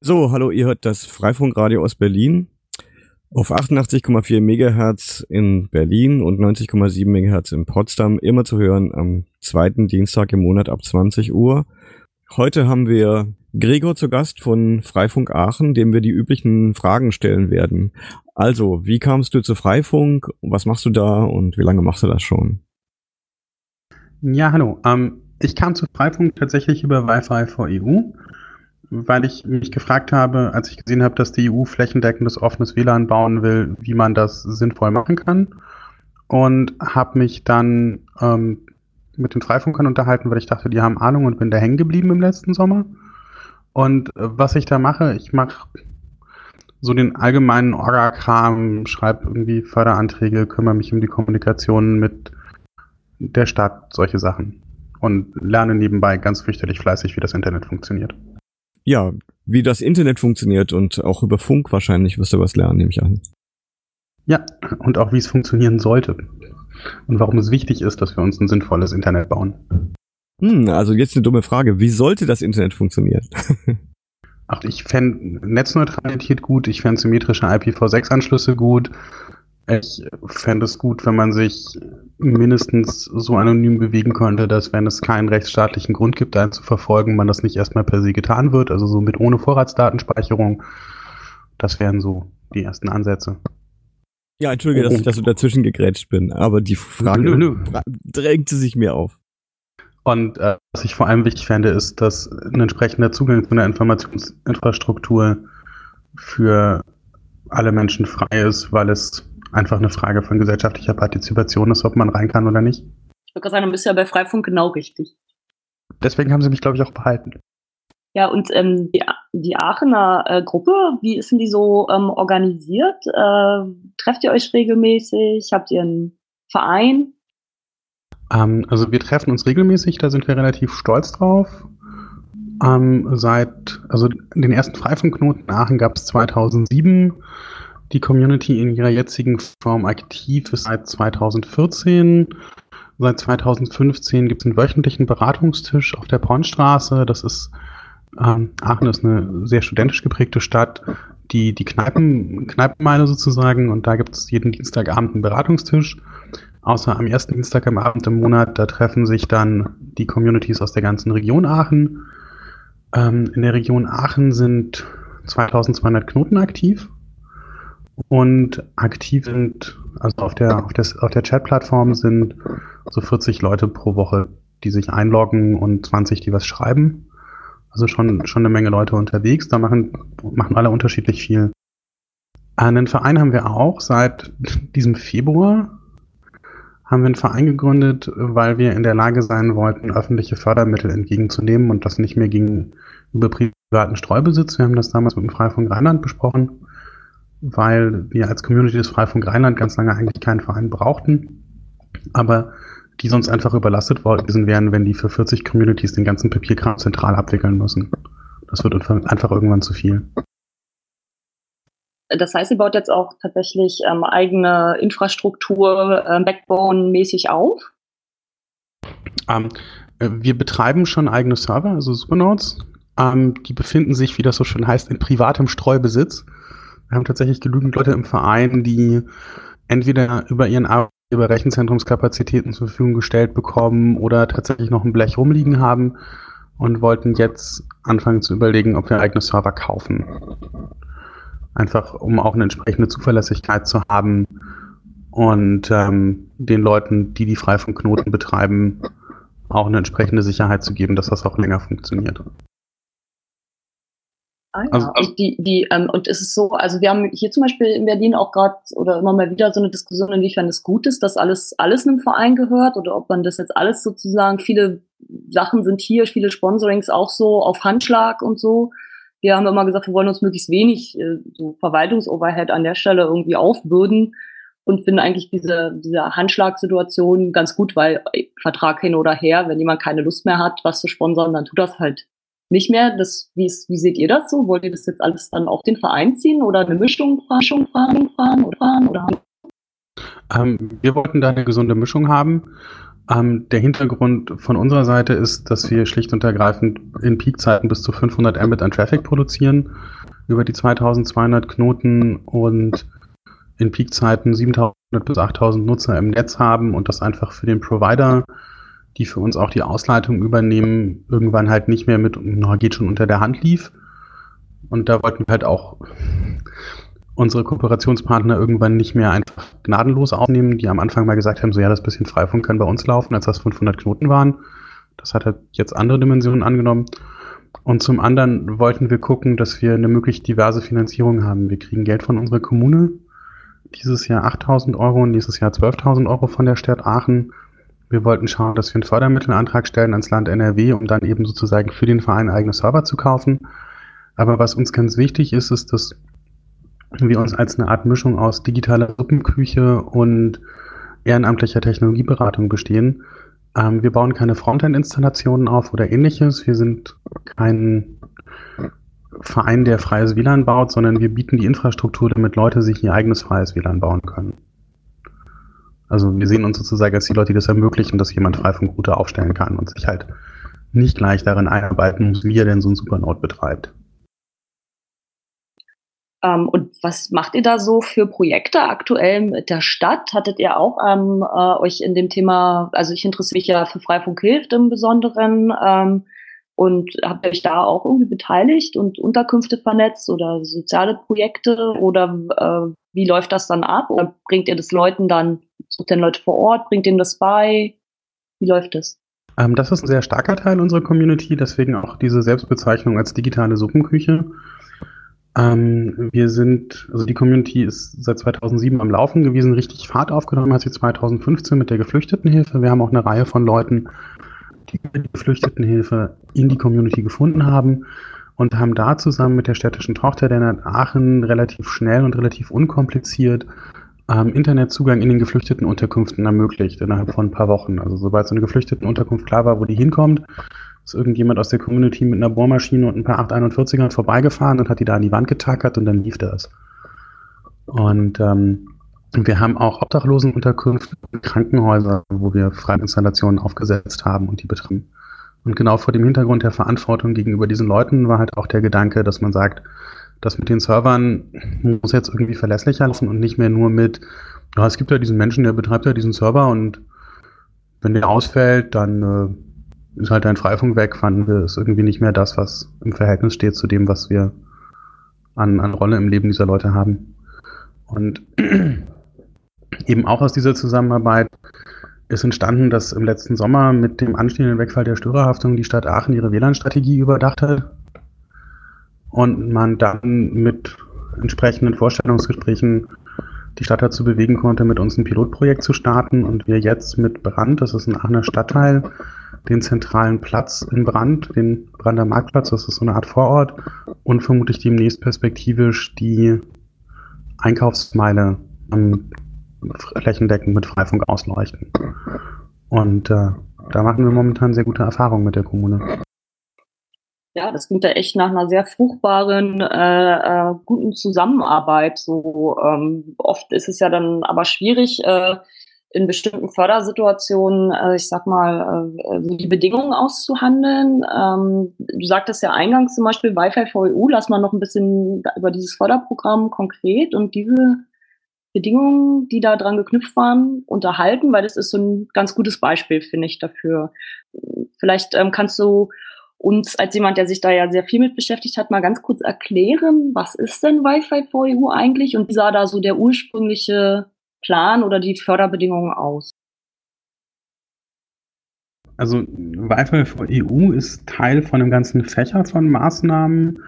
So, hallo, ihr hört das Freifunkradio aus Berlin auf 88,4 Megahertz in Berlin und 90,7 Megahertz in Potsdam, immer zu hören am zweiten Dienstag im Monat ab 20 Uhr. Heute haben wir Gregor zu Gast von Freifunk Aachen, dem wir die üblichen Fragen stellen werden. Also, wie kamst du zu Freifunk? Was machst du da und wie lange machst du das schon? Ja, hallo. Ähm, ich kam zu Freifunk tatsächlich über Wi-Fi for EU weil ich mich gefragt habe, als ich gesehen habe, dass die EU flächendeckendes offenes WLAN bauen will, wie man das sinnvoll machen kann. Und habe mich dann ähm, mit den Freifunkern unterhalten, weil ich dachte, die haben Ahnung und bin da hängen geblieben im letzten Sommer. Und äh, was ich da mache, ich mache so den allgemeinen Orga-Kram, schreibe irgendwie Förderanträge, kümmere mich um die Kommunikation mit der Stadt, solche Sachen. Und lerne nebenbei ganz fürchterlich fleißig, wie das Internet funktioniert ja, wie das Internet funktioniert und auch über Funk wahrscheinlich wirst du was lernen, nehme ich an. Ja, und auch wie es funktionieren sollte. Und warum es wichtig ist, dass wir uns ein sinnvolles Internet bauen. Hm, also jetzt eine dumme Frage. Wie sollte das Internet funktionieren? Ach, ich fände Netzneutralität gut, ich fände symmetrische IPv6-Anschlüsse gut, ich fände es gut, wenn man sich mindestens so anonym bewegen könnte, dass wenn es keinen rechtsstaatlichen Grund gibt, einen zu verfolgen, man das nicht erstmal per se getan wird, also so mit ohne Vorratsdatenspeicherung. Das wären so die ersten Ansätze. Ja, entschuldige, dass ich da so dazwischen gegrätscht bin, aber die Frage nö, nö. drängte sich mir auf. Und äh, was ich vor allem wichtig fände, ist, dass ein entsprechender Zugang zu einer Informationsinfrastruktur für alle Menschen frei ist, weil es einfach eine Frage von gesellschaftlicher Partizipation ist, ob man rein kann oder nicht. Ich würde sagen, du bist ja bei Freifunk genau richtig. Deswegen haben sie mich, glaube ich, auch behalten. Ja, und ähm, die, die Aachener äh, Gruppe, wie ist denn die so ähm, organisiert? Äh, trefft ihr euch regelmäßig? Habt ihr einen Verein? Ähm, also wir treffen uns regelmäßig, da sind wir relativ stolz drauf. Ähm, seit, also den ersten Freifunkknoten in Aachen gab es 2007 die Community in ihrer jetzigen Form aktiv ist seit 2014. Seit 2015 gibt es einen wöchentlichen Beratungstisch auf der Pornstraße. Das ist ähm, Aachen ist eine sehr studentisch geprägte Stadt, die die Kneipen, Kneipenmeile sozusagen. Und da gibt es jeden Dienstagabend einen Beratungstisch. Außer am ersten Dienstag am Abend im Monat, da treffen sich dann die Communities aus der ganzen Region Aachen. Ähm, in der Region Aachen sind 2200 Knoten aktiv und aktiv sind, also auf der, auf, des, auf der Chat-Plattform sind so 40 Leute pro Woche, die sich einloggen und 20, die was schreiben. Also schon, schon eine Menge Leute unterwegs. Da machen, machen alle unterschiedlich viel. Einen Verein haben wir auch seit diesem Februar. Haben wir einen Verein gegründet, weil wir in der Lage sein wollten, öffentliche Fördermittel entgegenzunehmen und das nicht mehr ging über privaten Streubesitz. Wir haben das damals mit dem Freifunk Rheinland besprochen weil wir als Community des Freifunk Rheinland ganz lange eigentlich keinen Verein brauchten, aber die sonst einfach überlastet worden wären, wenn die für 40 Communities den ganzen Papierkram zentral abwickeln müssen. Das wird einfach irgendwann zu viel. Das heißt, ihr baut jetzt auch tatsächlich ähm, eigene Infrastruktur äh, Backbone-mäßig auf? Ähm, äh, wir betreiben schon eigene Server, also Supernodes. Ähm, die befinden sich, wie das so schön heißt, in privatem Streubesitz. Wir haben tatsächlich genügend Leute im Verein, die entweder über ihren Arbeitgeber Rechenzentrumskapazitäten zur Verfügung gestellt bekommen oder tatsächlich noch ein Blech rumliegen haben und wollten jetzt anfangen zu überlegen, ob wir eigene Server kaufen. Einfach um auch eine entsprechende Zuverlässigkeit zu haben und ähm, den Leuten, die die Freifunk-Knoten betreiben, auch eine entsprechende Sicherheit zu geben, dass das auch länger funktioniert. Ah, also, und die, die, ähm, und es ist so, also wir haben hier zum Beispiel in Berlin auch gerade oder immer mal wieder so eine Diskussion, inwiefern es gut ist, dass alles, alles einem Verein gehört oder ob man das jetzt alles sozusagen, viele Sachen sind hier, viele Sponsorings auch so auf Handschlag und so. Wir haben immer gesagt, wir wollen uns möglichst wenig äh, so Verwaltungsoverhead an der Stelle irgendwie aufbürden und finden eigentlich diese, diese Handschlagsituation ganz gut, weil Vertrag hin oder her, wenn jemand keine Lust mehr hat, was zu sponsern, dann tut das halt nicht mehr. Das, wie, wie seht ihr das so? Wollt ihr das jetzt alles dann auf den Verein ziehen oder eine Mischung, Mischung fahren, fahren oder fahren? Oder? Ähm, wir wollten da eine gesunde Mischung haben. Ähm, der Hintergrund von unserer Seite ist, dass wir schlicht und ergreifend in Peakzeiten bis zu 500 Mbit an Traffic produzieren über die 2200 Knoten und in Peakzeiten 7000 bis 8000 Nutzer im Netz haben und das einfach für den Provider, die für uns auch die Ausleitung übernehmen, irgendwann halt nicht mehr mit, geht schon unter der Hand lief. Und da wollten wir halt auch unsere Kooperationspartner irgendwann nicht mehr einfach gnadenlos aufnehmen, die am Anfang mal gesagt haben, so ja, das bisschen Freifunk kann bei uns laufen, als das 500 Knoten waren. Das hat halt jetzt andere Dimensionen angenommen. Und zum anderen wollten wir gucken, dass wir eine möglichst diverse Finanzierung haben. Wir kriegen Geld von unserer Kommune. Dieses Jahr 8000 Euro und nächstes Jahr 12.000 Euro von der Stadt Aachen. Wir wollten schauen, dass wir einen Fördermittelantrag stellen ans Land NRW, um dann eben sozusagen für den Verein eigene Server zu kaufen. Aber was uns ganz wichtig ist, ist, dass wir uns als eine Art Mischung aus digitaler Suppenküche und ehrenamtlicher Technologieberatung bestehen. Ähm, wir bauen keine Frontend-Installationen auf oder ähnliches. Wir sind kein Verein, der freies WLAN baut, sondern wir bieten die Infrastruktur, damit Leute sich ihr eigenes freies WLAN bauen können. Also wir sehen uns sozusagen als die Leute, die das ermöglichen, dass jemand Freifunkrouter aufstellen kann und sich halt nicht gleich darin einarbeiten muss, wie er denn so ein Supernode betreibt. Ähm, und was macht ihr da so für Projekte aktuell mit der Stadt? Hattet ihr auch ähm, äh, euch in dem Thema, also ich interessiere mich ja für Freifunk hilft im Besonderen ähm, und habt ihr euch da auch irgendwie beteiligt und Unterkünfte vernetzt oder soziale Projekte oder äh, wie läuft das dann ab? Oder bringt ihr das Leuten dann, sucht ihr Leute vor Ort, bringt ihnen das bei? Wie läuft das? Ähm, das ist ein sehr starker Teil unserer Community, deswegen auch diese Selbstbezeichnung als digitale Suppenküche. Ähm, wir sind, also die Community ist seit 2007 am Laufen gewesen, richtig Fahrt aufgenommen hat sie 2015 mit der Geflüchtetenhilfe. Wir haben auch eine Reihe von Leuten, die die Geflüchtetenhilfe in die Community gefunden haben und haben da zusammen mit der städtischen Tochter der Aachen relativ schnell und relativ unkompliziert ähm, Internetzugang in den Geflüchtetenunterkünften ermöglicht innerhalb von ein paar Wochen. Also sobald so eine Geflüchtetenunterkunft klar war, wo die hinkommt, ist irgendjemand aus der Community mit einer Bohrmaschine und ein paar 841ern vorbeigefahren und hat die da an die Wand getackert und dann lief das. Und ähm, wir haben auch Obdachlosenunterkünfte und Krankenhäuser, wo wir Freiinstallationen aufgesetzt haben und die betreiben. Und genau vor dem Hintergrund der Verantwortung gegenüber diesen Leuten war halt auch der Gedanke, dass man sagt, das mit den Servern muss jetzt irgendwie verlässlicher laufen und nicht mehr nur mit, ja, es gibt ja diesen Menschen, der betreibt ja diesen Server und wenn der ausfällt, dann äh, ist halt ein Freifunk weg, fanden wir, ist irgendwie nicht mehr das, was im Verhältnis steht zu dem, was wir an, an Rolle im Leben dieser Leute haben. Und eben auch aus dieser Zusammenarbeit ist entstanden, dass im letzten Sommer mit dem anstehenden Wegfall der Störerhaftung die Stadt Aachen ihre WLAN-Strategie überdacht hat und man dann mit entsprechenden Vorstellungsgesprächen die Stadt dazu bewegen konnte, mit uns ein Pilotprojekt zu starten und wir jetzt mit Brand, das ist ein Aachener Stadtteil, den zentralen Platz in Brand, den Brander Marktplatz, das ist so eine Art Vorort, und vermutlich demnächst perspektivisch die Einkaufsmeile am flächendeckend mit Freifunk ausleuchten. Und äh, da machen wir momentan sehr gute Erfahrungen mit der Kommune. Ja, das klingt ja echt nach einer sehr fruchtbaren, äh, äh, guten Zusammenarbeit. So ähm, oft ist es ja dann aber schwierig, äh, in bestimmten Fördersituationen, äh, ich sag mal, äh, die Bedingungen auszuhandeln. Ähm, du sagtest ja eingangs zum Beispiel Wi-Fi for EU, lass mal noch ein bisschen über dieses Förderprogramm konkret und diese Bedingungen, die da dran geknüpft waren, unterhalten, weil das ist so ein ganz gutes Beispiel, finde ich, dafür. Vielleicht ähm, kannst du uns als jemand, der sich da ja sehr viel mit beschäftigt hat, mal ganz kurz erklären, was ist denn Wi-Fi for EU eigentlich und wie sah da so der ursprüngliche Plan oder die Förderbedingungen aus? Also Wi-Fi for EU ist Teil von einem ganzen Fächer von Maßnahmen,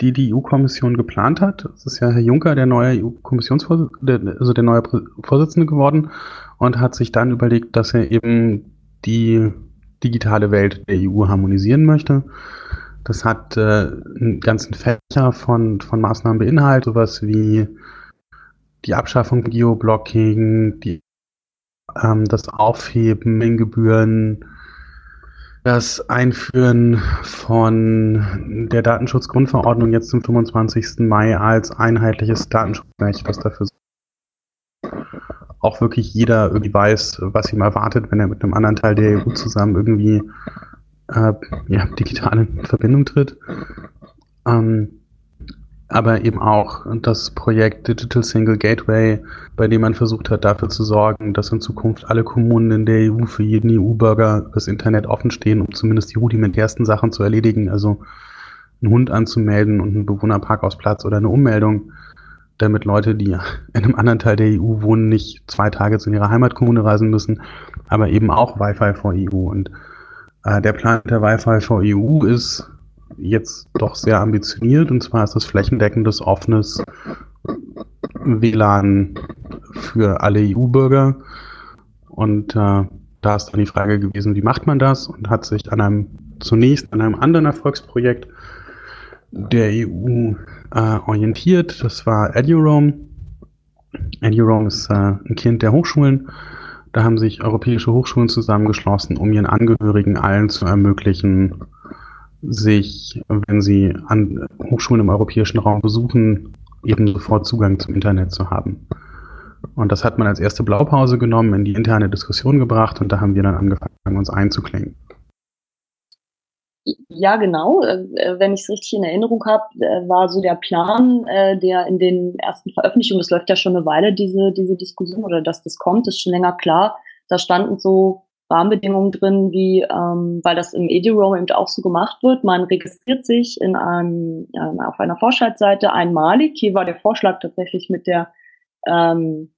die die EU-Kommission geplant hat. Es ist ja Herr Juncker, der neue EU-Kommissionsvorsitzende, also der neue Vorsitzende geworden und hat sich dann überlegt, dass er eben die digitale Welt der EU harmonisieren möchte. Das hat äh, einen ganzen Fächer von, von Maßnahmen beinhaltet, sowas wie die Abschaffung Geoblocking, die, ähm, das Aufheben in Gebühren, das Einführen von der Datenschutzgrundverordnung jetzt zum 25. Mai als einheitliches Datenschutzrecht, das dafür auch wirklich jeder irgendwie weiß, was ihm erwartet, wenn er mit einem anderen Teil der EU zusammen irgendwie äh, ja, digital in Verbindung tritt. Ähm, aber eben auch das Projekt Digital Single Gateway, bei dem man versucht hat, dafür zu sorgen, dass in Zukunft alle Kommunen in der EU für jeden EU-Bürger das Internet offen stehen, um zumindest die rudimentärsten Sachen zu erledigen, also einen Hund anzumelden und einen Bewohnerparkhausplatz oder eine Ummeldung, damit Leute, die in einem anderen Teil der EU wohnen, nicht zwei Tage zu ihrer Heimatkommune reisen müssen, aber eben auch Wi-Fi vor EU. Und äh, der Plan der Wi-Fi vor EU ist jetzt doch sehr ambitioniert und zwar ist das flächendeckendes offenes WLAN für alle EU-Bürger. Und äh, da ist dann die Frage gewesen, wie macht man das? Und hat sich an einem zunächst an einem anderen Erfolgsprojekt der EU äh, orientiert. Das war EduRoam. EduRoam ist äh, ein Kind der Hochschulen. Da haben sich europäische Hochschulen zusammengeschlossen, um ihren Angehörigen allen zu ermöglichen, sich, wenn sie an Hochschulen im europäischen Raum besuchen, eben sofort Zugang zum Internet zu haben. Und das hat man als erste Blaupause genommen, in die interne Diskussion gebracht und da haben wir dann angefangen, uns einzuklingen. Ja, genau. Äh, wenn ich es richtig in Erinnerung habe, äh, war so der Plan, äh, der in den ersten Veröffentlichungen, das läuft ja schon eine Weile, diese, diese Diskussion, oder dass das kommt, ist schon länger klar. Da standen so Rahmenbedingungen drin, wie, ähm, weil das im EduRoam eben auch so gemacht wird. Man registriert sich in einem, äh, auf einer Vorschaltseite einmalig. Hier war der Vorschlag tatsächlich mit der ähm,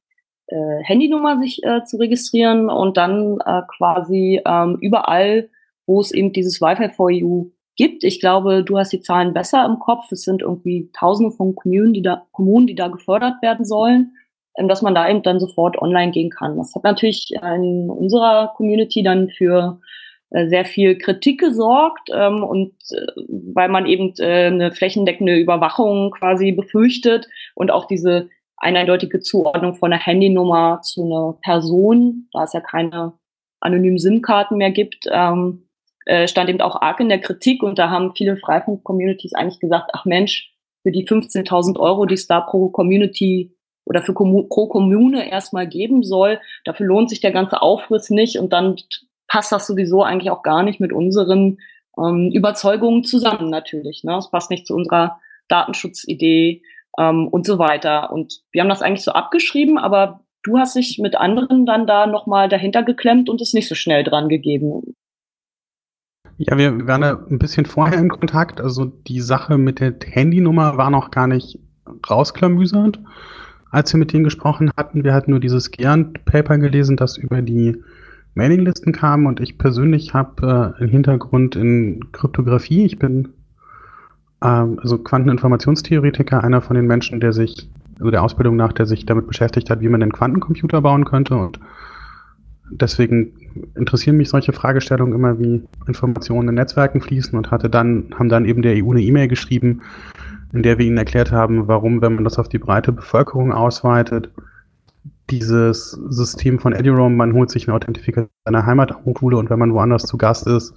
äh, Handynummer sich äh, zu registrieren und dann äh, quasi ähm, überall, wo es eben dieses Wi-Fi for EU gibt. Ich glaube, du hast die Zahlen besser im Kopf. Es sind irgendwie Tausende von Kommunen, die da, Kommunen, die da gefördert werden sollen. Ähm, dass man da eben dann sofort online gehen kann. Das hat natürlich in unserer Community dann für äh, sehr viel Kritik gesorgt ähm, und äh, weil man eben äh, eine flächendeckende Überwachung quasi befürchtet und auch diese eindeutige Zuordnung von einer Handynummer zu einer Person, da es ja keine anonymen SIM-Karten mehr gibt, ähm, äh, stand eben auch arg in der Kritik und da haben viele Freifunk-Communities eigentlich gesagt, ach Mensch, für die 15.000 Euro, die es da pro Community oder für pro Kommune erstmal geben soll. Dafür lohnt sich der ganze Aufriss nicht und dann passt das sowieso eigentlich auch gar nicht mit unseren ähm, Überzeugungen zusammen natürlich. Ne? Es passt nicht zu unserer Datenschutzidee ähm, und so weiter. Und wir haben das eigentlich so abgeschrieben, aber du hast dich mit anderen dann da nochmal dahinter geklemmt und es nicht so schnell dran gegeben. Ja, wir waren da ein bisschen vorher in Kontakt. Also die Sache mit der Handynummer war noch gar nicht rausklamüsert als wir mit denen gesprochen hatten. Wir hatten nur dieses Gern-Paper gelesen, das über die Mailinglisten kam und ich persönlich habe äh, einen Hintergrund in Kryptographie. Ich bin ähm, also Quanteninformationstheoretiker, einer von den Menschen, der sich, also der Ausbildung nach, der sich damit beschäftigt hat, wie man einen Quantencomputer bauen könnte und deswegen interessieren mich solche Fragestellungen immer, wie Informationen in Netzwerken fließen und hatte dann, haben dann eben der EU eine E-Mail geschrieben, in der wir ihnen erklärt haben, warum, wenn man das auf die breite Bevölkerung ausweitet, dieses System von EduRoam, man holt sich eine Authentifikation einer Heimathochschule und wenn man woanders zu Gast ist,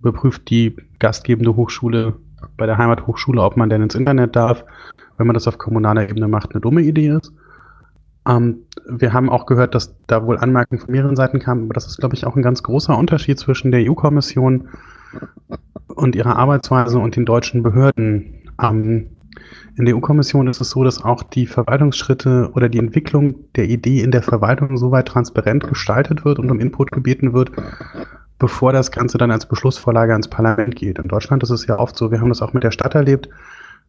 überprüft die gastgebende Hochschule bei der Heimathochschule, ob man denn ins Internet darf, wenn man das auf kommunaler Ebene macht, eine dumme Idee ist. Ähm, wir haben auch gehört, dass da wohl Anmerkungen von mehreren Seiten kamen, aber das ist, glaube ich, auch ein ganz großer Unterschied zwischen der EU-Kommission und ihrer Arbeitsweise und den deutschen Behörden. Ähm, in der EU-Kommission ist es so, dass auch die Verwaltungsschritte oder die Entwicklung der Idee in der Verwaltung soweit transparent gestaltet wird und um Input gebeten wird, bevor das Ganze dann als Beschlussvorlage ans Parlament geht. In Deutschland ist es ja oft so, wir haben das auch mit der Stadt erlebt,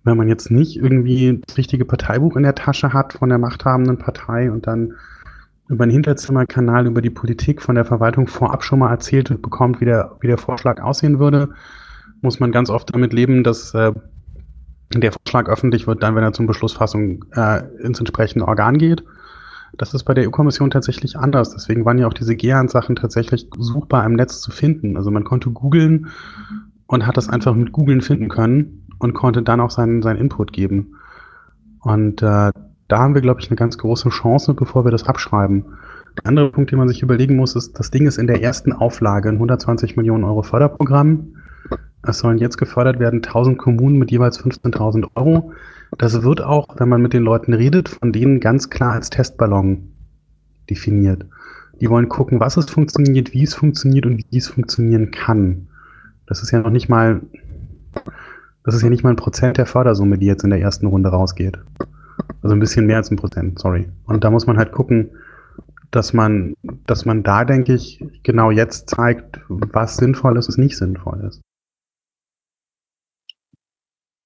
wenn man jetzt nicht irgendwie das richtige Parteibuch in der Tasche hat von der machthabenden Partei und dann über einen Hinterzimmerkanal über die Politik von der Verwaltung vorab schon mal erzählt bekommt, wie der, wie der Vorschlag aussehen würde, muss man ganz oft damit leben, dass äh, der Vorschlag öffentlich wird dann, wenn er zum Beschlussfassung äh, ins entsprechende Organ geht. Das ist bei der EU-Kommission tatsächlich anders. Deswegen waren ja auch diese GEAN-Sachen tatsächlich suchbar im Netz zu finden. Also man konnte googeln und hat das einfach mit googeln finden können und konnte dann auch seinen, seinen Input geben. Und äh, da haben wir, glaube ich, eine ganz große Chance, bevor wir das abschreiben. Der andere Punkt, den man sich überlegen muss, ist, das Ding ist in der ersten Auflage ein 120 Millionen Euro Förderprogramm. Es sollen jetzt gefördert werden 1000 Kommunen mit jeweils 15.000 Euro. Das wird auch, wenn man mit den Leuten redet, von denen ganz klar als Testballon definiert. Die wollen gucken, was es funktioniert, wie es funktioniert und wie es funktionieren kann. Das ist ja noch nicht mal, das ist ja nicht mal ein Prozent der Fördersumme, die jetzt in der ersten Runde rausgeht. Also ein bisschen mehr als ein Prozent, sorry. Und da muss man halt gucken, dass man, dass man da, denke ich, genau jetzt zeigt, was sinnvoll ist, was nicht sinnvoll ist.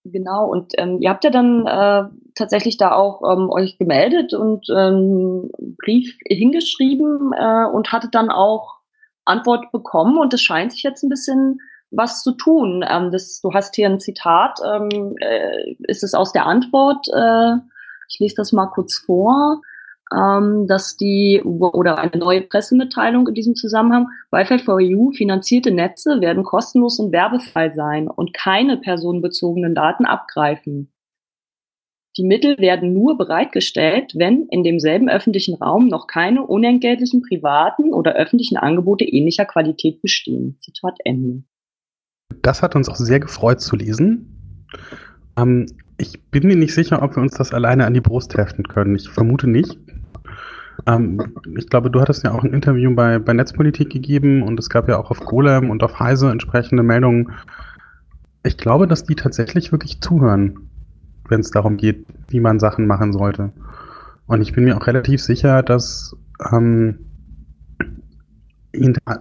Genau, und ähm, ihr habt ja dann äh, tatsächlich da auch ähm, euch gemeldet und ähm, Brief hingeschrieben äh, und hattet dann auch Antwort bekommen und es scheint sich jetzt ein bisschen was zu tun. Ähm, das, du hast hier ein Zitat, ähm, äh, ist es aus der Antwort, äh, ich lese das mal kurz vor ähm, dass die oder eine neue Pressemitteilung in diesem Zusammenhang, Wi-Fi for EU finanzierte Netze werden kostenlos und werbefrei sein und keine personenbezogenen Daten abgreifen. Die Mittel werden nur bereitgestellt, wenn in demselben öffentlichen Raum noch keine unentgeltlichen privaten oder öffentlichen Angebote ähnlicher Qualität bestehen. Zitat Ende. Das hat uns auch sehr gefreut zu lesen. Ähm, ich bin mir nicht sicher, ob wir uns das alleine an die Brust heften können. Ich vermute nicht. Ähm, ich glaube, du hattest ja auch ein Interview bei, bei Netzpolitik gegeben und es gab ja auch auf Golem und auf Heise entsprechende Meldungen. Ich glaube, dass die tatsächlich wirklich zuhören, wenn es darum geht, wie man Sachen machen sollte. Und ich bin mir auch relativ sicher, dass ähm,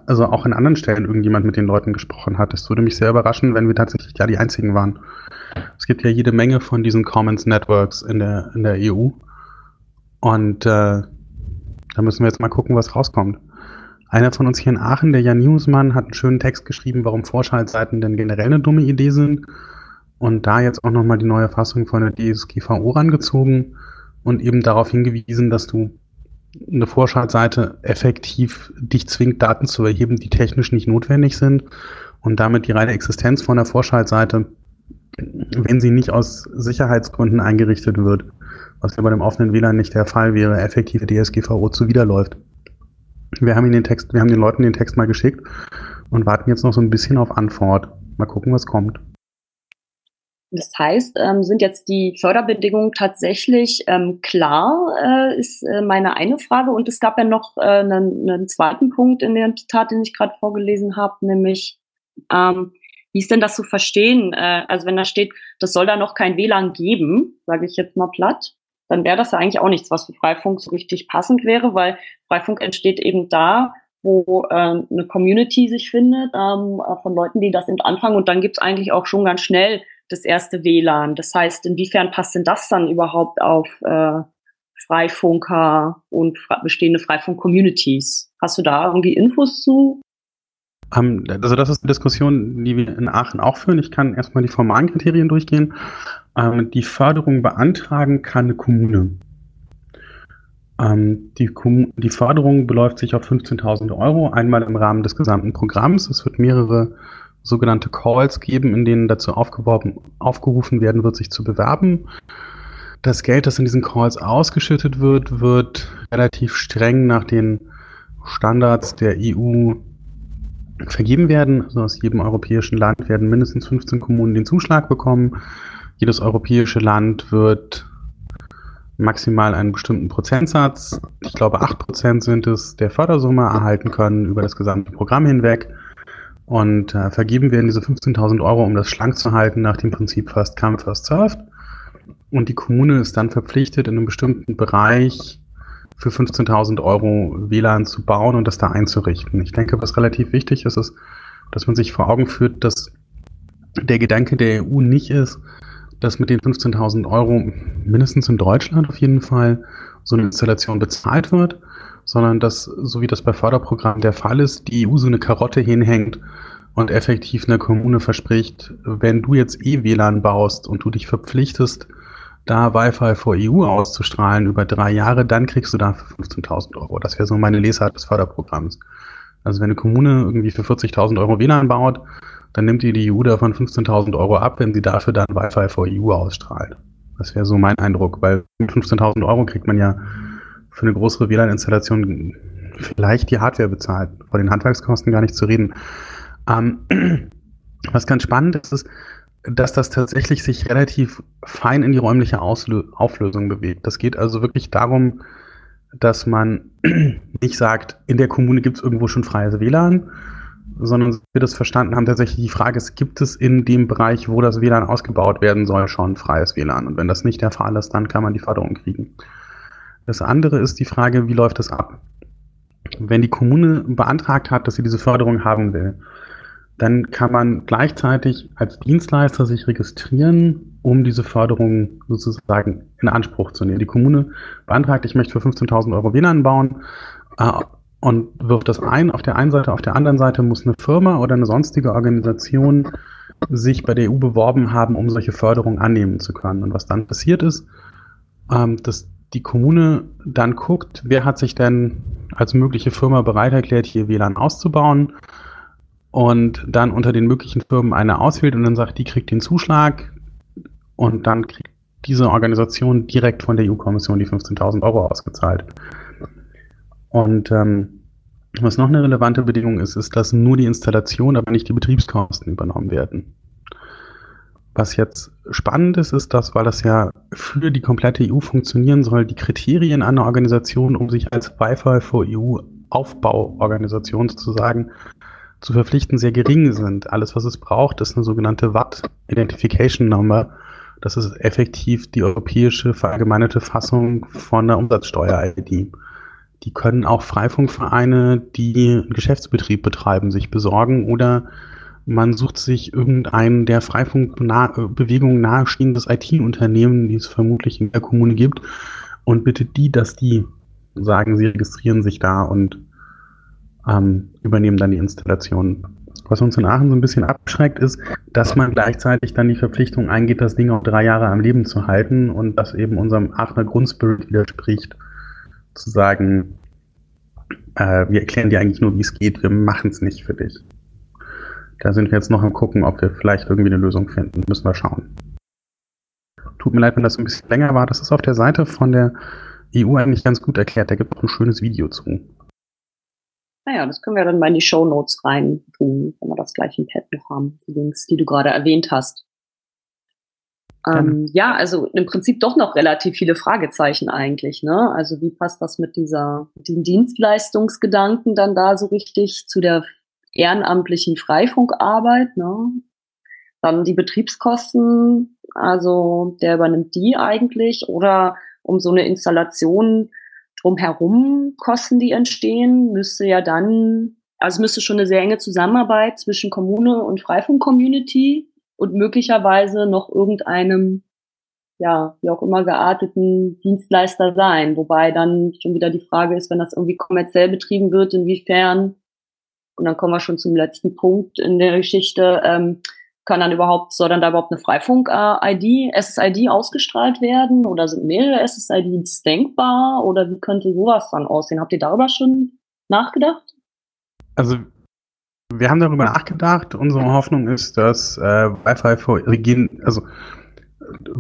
also auch an anderen Stellen irgendjemand mit den Leuten gesprochen hat. Es würde mich sehr überraschen, wenn wir tatsächlich ja die einzigen waren. Es gibt ja jede Menge von diesen Commons Networks in der, in der EU. Und äh, da müssen wir jetzt mal gucken, was rauskommt. Einer von uns hier in Aachen, der Jan Newsmann, hat einen schönen Text geschrieben, warum Vorschaltseiten denn generell eine dumme Idee sind. Und da jetzt auch nochmal die neue Fassung von der DSGVO rangezogen und eben darauf hingewiesen, dass du eine Vorschaltseite effektiv dich zwingt, Daten zu erheben, die technisch nicht notwendig sind und damit die reine Existenz von der Vorschaltseite, wenn sie nicht aus Sicherheitsgründen eingerichtet wird, was ja bei dem offenen WLAN nicht der Fall wäre, effektive DSGVO zuwiderläuft. Wir haben, den Text, wir haben den Leuten den Text mal geschickt und warten jetzt noch so ein bisschen auf Antwort. Mal gucken, was kommt. Das heißt, ähm, sind jetzt die Förderbedingungen tatsächlich ähm, klar, äh, ist äh, meine eine Frage. Und es gab ja noch äh, einen, einen zweiten Punkt in der Tat, den ich gerade vorgelesen habe, nämlich ähm, wie ist denn das zu verstehen? Äh, also wenn da steht, das soll da noch kein WLAN geben, sage ich jetzt mal platt, dann wäre das ja eigentlich auch nichts, was für Freifunk so richtig passend wäre, weil Freifunk entsteht eben da, wo äh, eine Community sich findet ähm, äh, von Leuten, die das eben anfangen und dann gibt's eigentlich auch schon ganz schnell das erste WLAN. Das heißt, inwiefern passt denn das dann überhaupt auf äh, Freifunker und bestehende Freifunk-Communities? Hast du da irgendwie Infos zu? Um, ähm, also das ist eine Diskussion, die wir in Aachen auch führen. Ich kann erstmal die formalen Kriterien durchgehen. Ähm, die Förderung beantragen kann eine Kommune. Ähm, die, die, Förderung beläuft sich auf 15.000 Euro, einmal im Rahmen des gesamten Programms. Es wird mehrere sogenannte Calls geben, in denen dazu aufgerufen werden wird, sich zu bewerben. Das Geld, das in diesen Calls ausgeschüttet wird, wird relativ streng nach den Standards der EU vergeben werden. Also aus jedem europäischen Land werden mindestens 15 Kommunen den Zuschlag bekommen. Jedes europäische Land wird maximal einen bestimmten Prozentsatz, ich glaube 8% sind es, der Fördersumme erhalten können über das gesamte Programm hinweg. Und äh, vergeben werden diese 15.000 Euro, um das schlank zu halten, nach dem Prinzip First Come, First Served. Und die Kommune ist dann verpflichtet, in einem bestimmten Bereich für 15.000 Euro WLAN zu bauen und das da einzurichten. Ich denke, was relativ wichtig ist, ist, dass man sich vor Augen führt, dass der Gedanke der EU nicht ist, dass mit den 15.000 Euro mindestens in Deutschland auf jeden Fall so eine Installation bezahlt wird, sondern dass, so wie das bei Förderprogrammen der Fall ist, die EU so eine Karotte hinhängt und effektiv eine Kommune verspricht, wenn du jetzt eh WLAN baust und du dich verpflichtest, da Wi-Fi vor EU auszustrahlen über drei Jahre, dann kriegst du dafür 15.000 Euro. Das wäre so meine Lesart des Förderprogramms. Also wenn eine Kommune irgendwie für 40.000 Euro WLAN baut, dann nimmt die die EU davon 15.000 Euro ab, wenn sie dafür dann Wi-Fi vor EU ausstrahlt. Das wäre so mein Eindruck, weil mit 15.000 Euro kriegt man ja für eine größere WLAN-Installation vielleicht die Hardware bezahlt, vor den Handwerkskosten gar nicht zu reden. Ähm, was ganz spannend ist, ist, dass das tatsächlich sich relativ fein in die räumliche Auslö Auflösung bewegt. Das geht also wirklich darum, dass man nicht sagt, in der Kommune gibt es irgendwo schon freies WLAN, sondern wir das verstanden haben, tatsächlich die Frage ist, gibt es in dem Bereich, wo das WLAN ausgebaut werden soll, schon freies WLAN? Und wenn das nicht der Fall ist, dann kann man die Förderung kriegen. Das andere ist die Frage, wie läuft das ab? Wenn die Kommune beantragt hat, dass sie diese Förderung haben will, dann kann man gleichzeitig als Dienstleister sich registrieren, um diese Förderung sozusagen in Anspruch zu nehmen. Die Kommune beantragt, ich möchte für 15.000 Euro WLAN bauen äh, und wirft das ein auf der einen Seite. Auf der anderen Seite muss eine Firma oder eine sonstige Organisation sich bei der EU beworben haben, um solche Förderungen annehmen zu können. Und was dann passiert ist, ähm, dass die Kommune dann guckt, wer hat sich denn als mögliche Firma bereit erklärt, hier WLAN auszubauen und dann unter den möglichen Firmen eine auswählt und dann sagt, die kriegt den Zuschlag und dann kriegt diese Organisation direkt von der EU-Kommission die 15.000 Euro ausgezahlt. Und ähm, was noch eine relevante Bedingung ist, ist, dass nur die Installation, aber nicht die Betriebskosten übernommen werden. Was jetzt spannend ist, ist, dass, weil das ja für die komplette EU funktionieren soll, die Kriterien einer Organisation, um sich als Wi-Fi für EU-Aufbauorganisation sozusagen zu verpflichten, sehr gering sind. Alles, was es braucht, ist eine sogenannte Watt Identification Number. Das ist effektiv die europäische verallgemeinerte Fassung von der Umsatzsteuer-ID. Die können auch Freifunkvereine, die einen Geschäftsbetrieb betreiben, sich besorgen oder man sucht sich irgendein der Freifunkbewegung nahestehendes IT-Unternehmen, die es vermutlich in der Kommune gibt, und bittet die, dass die sagen, sie registrieren sich da und ähm, übernehmen dann die Installation. Was uns in Aachen so ein bisschen abschreckt, ist, dass man gleichzeitig dann die Verpflichtung eingeht, das Ding auch drei Jahre am Leben zu halten und das eben unserem Aachener Grundspirit widerspricht, zu sagen, äh, wir erklären dir eigentlich nur, wie es geht, wir machen es nicht für dich. Da sind wir jetzt noch am gucken, ob wir vielleicht irgendwie eine Lösung finden. Müssen wir schauen. Tut mir leid, wenn das ein bisschen länger war. Das ist auf der Seite von der EU eigentlich ganz gut erklärt. Da gibt es auch ein schönes Video zu. Naja, das können wir dann mal in die Show Notes rein tun, wenn wir das gleich im Pad noch haben, die Links, die du gerade erwähnt hast. Ähm, ja, also im Prinzip doch noch relativ viele Fragezeichen eigentlich. Ne? Also wie passt das mit dieser, mit den Dienstleistungsgedanken dann da so richtig zu der ehrenamtlichen Freifunkarbeit? Ne? Dann die Betriebskosten, also der übernimmt die eigentlich oder um so eine Installation drumherum Kosten, die entstehen, müsste ja dann, also müsste schon eine sehr enge Zusammenarbeit zwischen Kommune und Freifunk-Community und möglicherweise noch irgendeinem, ja, wie auch immer gearteten Dienstleister sein. Wobei dann schon wieder die Frage ist, wenn das irgendwie kommerziell betrieben wird, inwiefern, und dann kommen wir schon zum letzten Punkt in der Geschichte, ähm, kann dann überhaupt, soll dann da überhaupt eine Freifunk-ID, SSID ausgestrahlt werden oder sind mehrere SSIDs denkbar oder wie könnte sowas dann aussehen? Habt ihr darüber schon nachgedacht? Also wir haben darüber nachgedacht. Unsere Hoffnung ist, dass äh, Wi-Fi vor Regien, also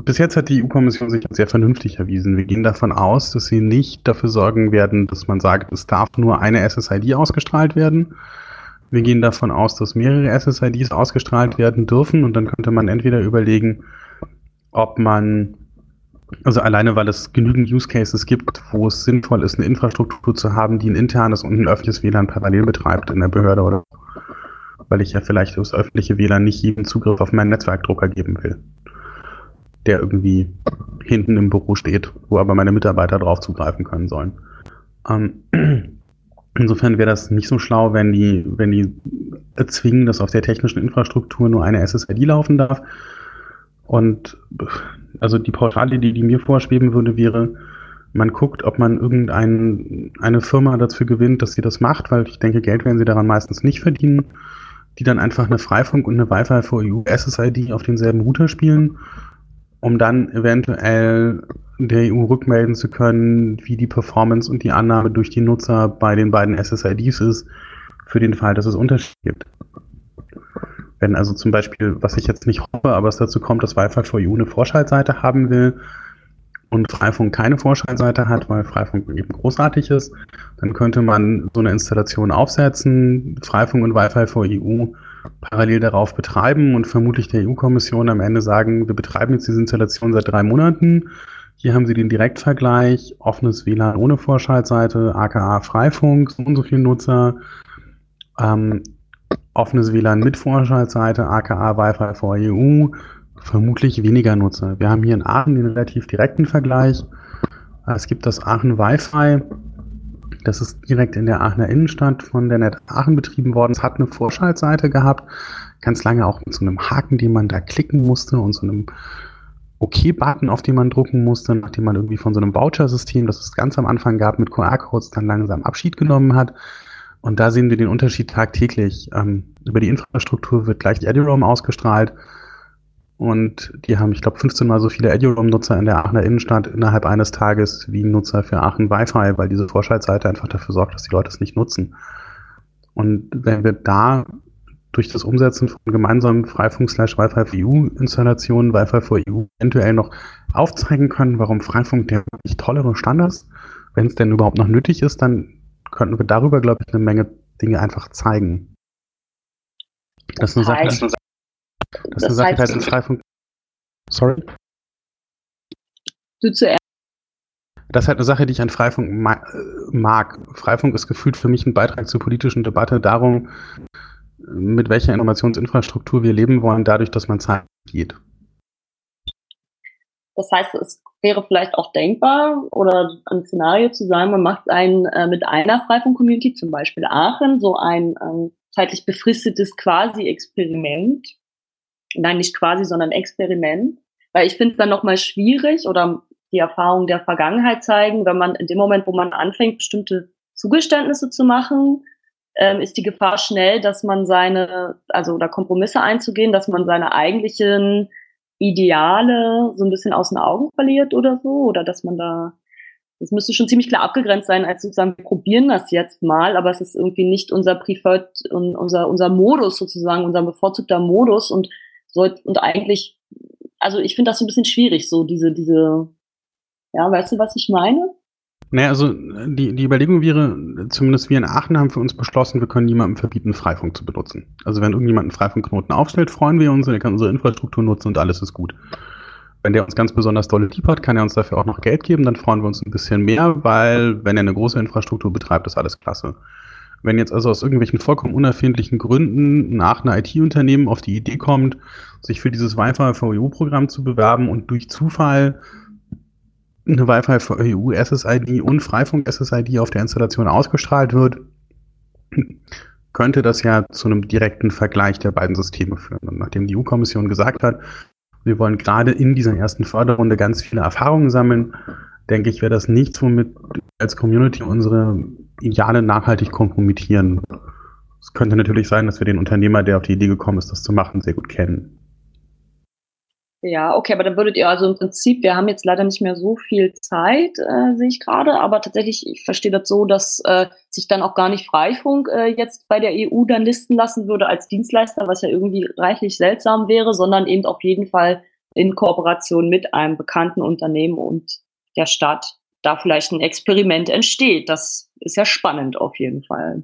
bis jetzt hat die EU-Kommission sich sehr vernünftig erwiesen. Wir gehen davon aus, dass sie nicht dafür sorgen werden, dass man sagt, es darf nur eine SSID ausgestrahlt werden, wir gehen davon aus, dass mehrere SSIDs ausgestrahlt werden dürfen und dann könnte man entweder überlegen, ob man, also alleine weil es genügend Use Cases gibt, wo es sinnvoll ist, eine Infrastruktur zu haben, die ein internes und ein öffentliches WLAN parallel betreibt in der Behörde oder weil ich ja vielleicht das öffentliche WLAN nicht jeden Zugriff auf meinen Netzwerkdrucker geben will, der irgendwie hinten im Büro steht, wo aber meine Mitarbeiter drauf zugreifen können sollen. Ähm, Insofern wäre das nicht so schlau, wenn die, wenn die erzwingen, dass auf der technischen Infrastruktur nur eine SSID laufen darf. Und also die Pauschale, die, mir vorschweben würde, wäre, man guckt, ob man irgendeine Firma dazu gewinnt, dass sie das macht, weil ich denke, Geld werden sie daran meistens nicht verdienen, die dann einfach eine Freifunk und eine Wi-Fi für EU SSID auf denselben Router spielen, um dann eventuell der EU rückmelden zu können, wie die Performance und die Annahme durch die Nutzer bei den beiden SSIDs ist, für den Fall, dass es Unterschiede gibt. Wenn also zum Beispiel, was ich jetzt nicht hoffe, aber es dazu kommt, dass Wi-Fi for EU eine Vorschaltseite haben will und Freifunk keine Vorschaltseite hat, weil Freifunk eben großartig ist, dann könnte man so eine Installation aufsetzen, Freifunk und Wi-Fi for EU parallel darauf betreiben und vermutlich der EU-Kommission am Ende sagen, wir betreiben jetzt diese Installation seit drei Monaten Hier haben Sie den Direktvergleich, offenes WLAN ohne Vorschaltseite, aka Freifunk, so und so viele Nutzer, ähm, offenes WLAN mit Vorschaltseite, aka Wi-Fi vor EU, vermutlich weniger Nutzer. Wir haben hier in Aachen den relativ direkten Vergleich. Es gibt das Aachen Wi-Fi. Das ist direkt in der Aachener Innenstadt von der Net Aachen betrieben worden. Es hat eine Vorschaltseite gehabt, ganz lange auch mit so einem Haken, den man da klicken musste und so einem OK-Button, auf den man drucken musste, nachdem man irgendwie von so einem Voucher-System, das es ganz am Anfang gab, mit QR-Codes dann langsam Abschied genommen hat. Und da sehen wir den Unterschied tagtäglich. Ähm, über die Infrastruktur wird gleich die EduRoam ausgestrahlt. Und die haben, ich glaube, 15 mal so viele EduRoam-Nutzer in der Aachener Innenstadt innerhalb eines Tages wie Nutzer für Aachen Wi-Fi, weil diese Vorschaltseite einfach dafür sorgt, dass die Leute es nicht nutzen. Und wenn wir da durch das Umsetzen von gemeinsamen Freifunk-Wi-Fi for EU-Installationen, Wi-Fi for EU eventuell noch aufzeigen können, warum Freifunk der wirklich tollere Standard wenn es denn überhaupt noch nötig ist, dann könnten wir darüber, glaube ich, eine Menge Dinge einfach zeigen. Das, das ist eine Sache, das, das ist eine Sache, die Freifunk. Sorry? Du zuerst. Das ist halt eine Sache, die ich an Freifunk äh, mag. Freifunk ist gefühlt für mich ein Beitrag zur politischen Debatte darum, mit welcher Informationsinfrastruktur wir leben wollen, dadurch, dass man Zeit geht. Das heißt, es wäre vielleicht auch denkbar oder ein Szenario zu sagen, man macht ein äh, mit einer Freifunk-Community, zum Beispiel Aachen, so ein ähm, zeitlich befristetes Quasi-Experiment. Nein, nicht quasi, sondern Experiment. Weil ich finde es dann nochmal schwierig oder die Erfahrungen der Vergangenheit zeigen, wenn man in dem Moment, wo man anfängt, bestimmte Zugeständnisse zu machen, ähm, ist die Gefahr schnell, dass man seine, also oder Kompromisse einzugehen, dass man seine eigentlichen Ideale so ein bisschen aus den Augen verliert oder so, oder dass man da, das müsste schon ziemlich klar abgegrenzt sein, als sozusagen, wir probieren das jetzt mal, aber es ist irgendwie nicht unser Preferred, unser, unser Modus sozusagen, unser bevorzugter Modus und sollte, und eigentlich, also ich finde das so ein bisschen schwierig, so diese, diese, ja, weißt du, was ich meine? Naja, also die, die Überlegung wäre, zumindest wir in Aachen haben für uns beschlossen, wir können niemandem verbieten, Freifunk zu benutzen. Also wenn irgendjemand einen Freifunkknoten aufstellt, freuen wir uns und er kann unsere Infrastruktur nutzen und alles ist gut. Wenn der uns ganz besonders dolle lieb hat, kann er uns dafür auch noch Geld geben, dann freuen wir uns ein bisschen mehr, weil wenn er eine große Infrastruktur betreibt, ist alles klasse. Wenn jetzt also aus irgendwelchen vollkommen unerfindlichen Gründen nach einer IT-Unternehmen auf die Idee kommt, sich für dieses Wi-Fi-VU-Programm zu bewerben und durch Zufall eine Wi-Fi für EU SSID und Freifunk SSID auf der Installation ausgestrahlt wird, könnte das ja zu einem direkten Vergleich der beiden Systeme führen. Und nachdem die EU-Kommission gesagt hat, wir wollen gerade in dieser ersten Förderrunde ganz viele Erfahrungen sammeln, denke ich, wäre das nichts, womit als Community unsere Ideale nachhaltig kompromittieren. Es könnte natürlich sein, dass wir den Unternehmer, der auf die Idee gekommen ist, das zu machen, sehr gut kennen. Ja, okay, aber dann würdet ihr also im Prinzip, wir haben jetzt leider nicht mehr so viel Zeit, äh, sehe ich gerade, aber tatsächlich, ich verstehe das so, dass äh, sich dann auch gar nicht Freifunk äh, jetzt bei der EU dann listen lassen würde als Dienstleister, was ja irgendwie reichlich seltsam wäre, sondern eben auf jeden Fall in Kooperation mit einem bekannten Unternehmen und der Stadt da vielleicht ein Experiment entsteht. Das ist ja spannend auf jeden Fall.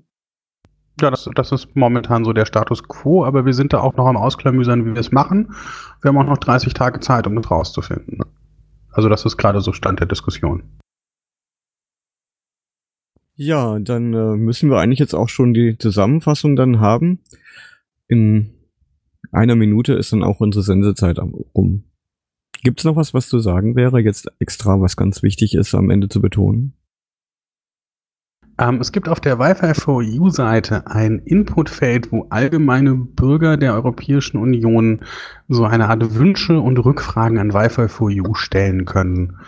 Ja, das, das ist momentan so der Status quo, aber wir sind da auch noch am Ausklamüsern, wie wir es machen. Wir haben auch noch 30 Tage Zeit, um das rauszufinden. Also das ist gerade so Stand der Diskussion. Ja, dann äh, müssen wir eigentlich jetzt auch schon die Zusammenfassung dann haben. In einer Minute ist dann auch unsere Sendezeit rum. Gibt's noch was, was zu sagen wäre, jetzt extra, was ganz wichtig ist, am Ende zu betonen? Ähm, es gibt auf der Wi-Fi for EU-Seite ein Inputfeld, wo allgemeine Bürger der Europäischen Union so eine Art Wünsche und Rückfragen an Wi-Fi for EU stellen können.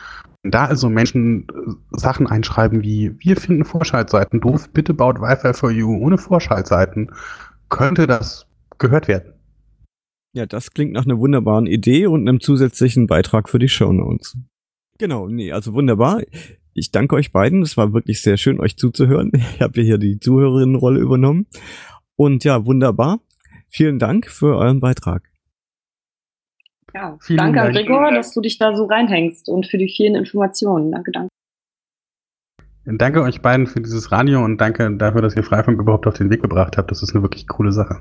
Da also Menschen äh, Sachen einschreiben wie, wir finden Vorschaltseiten doof, bitte baut Wi-Fi for EU ohne Vorschaltseiten, könnte das gehört werden. Ja, das klingt nach einer wunderbaren Idee und einem zusätzlichen Beitrag für die Show Notes. Genau, nee, also wunderbar. Ich danke euch beiden. Es war wirklich sehr schön, euch zuzuhören. Ich habe hier die Zuhörerinnenrolle übernommen. Und ja, wunderbar. Vielen Dank für euren Beitrag. Ja, vielen danke, Dank. Gregor, dass du dich da so reinhängst und für die vielen Informationen. Danke, danke. Danke euch beiden für dieses Radio und danke dafür, dass ihr Freifunk überhaupt auf den Weg gebracht habt. Das ist eine wirklich coole Sache.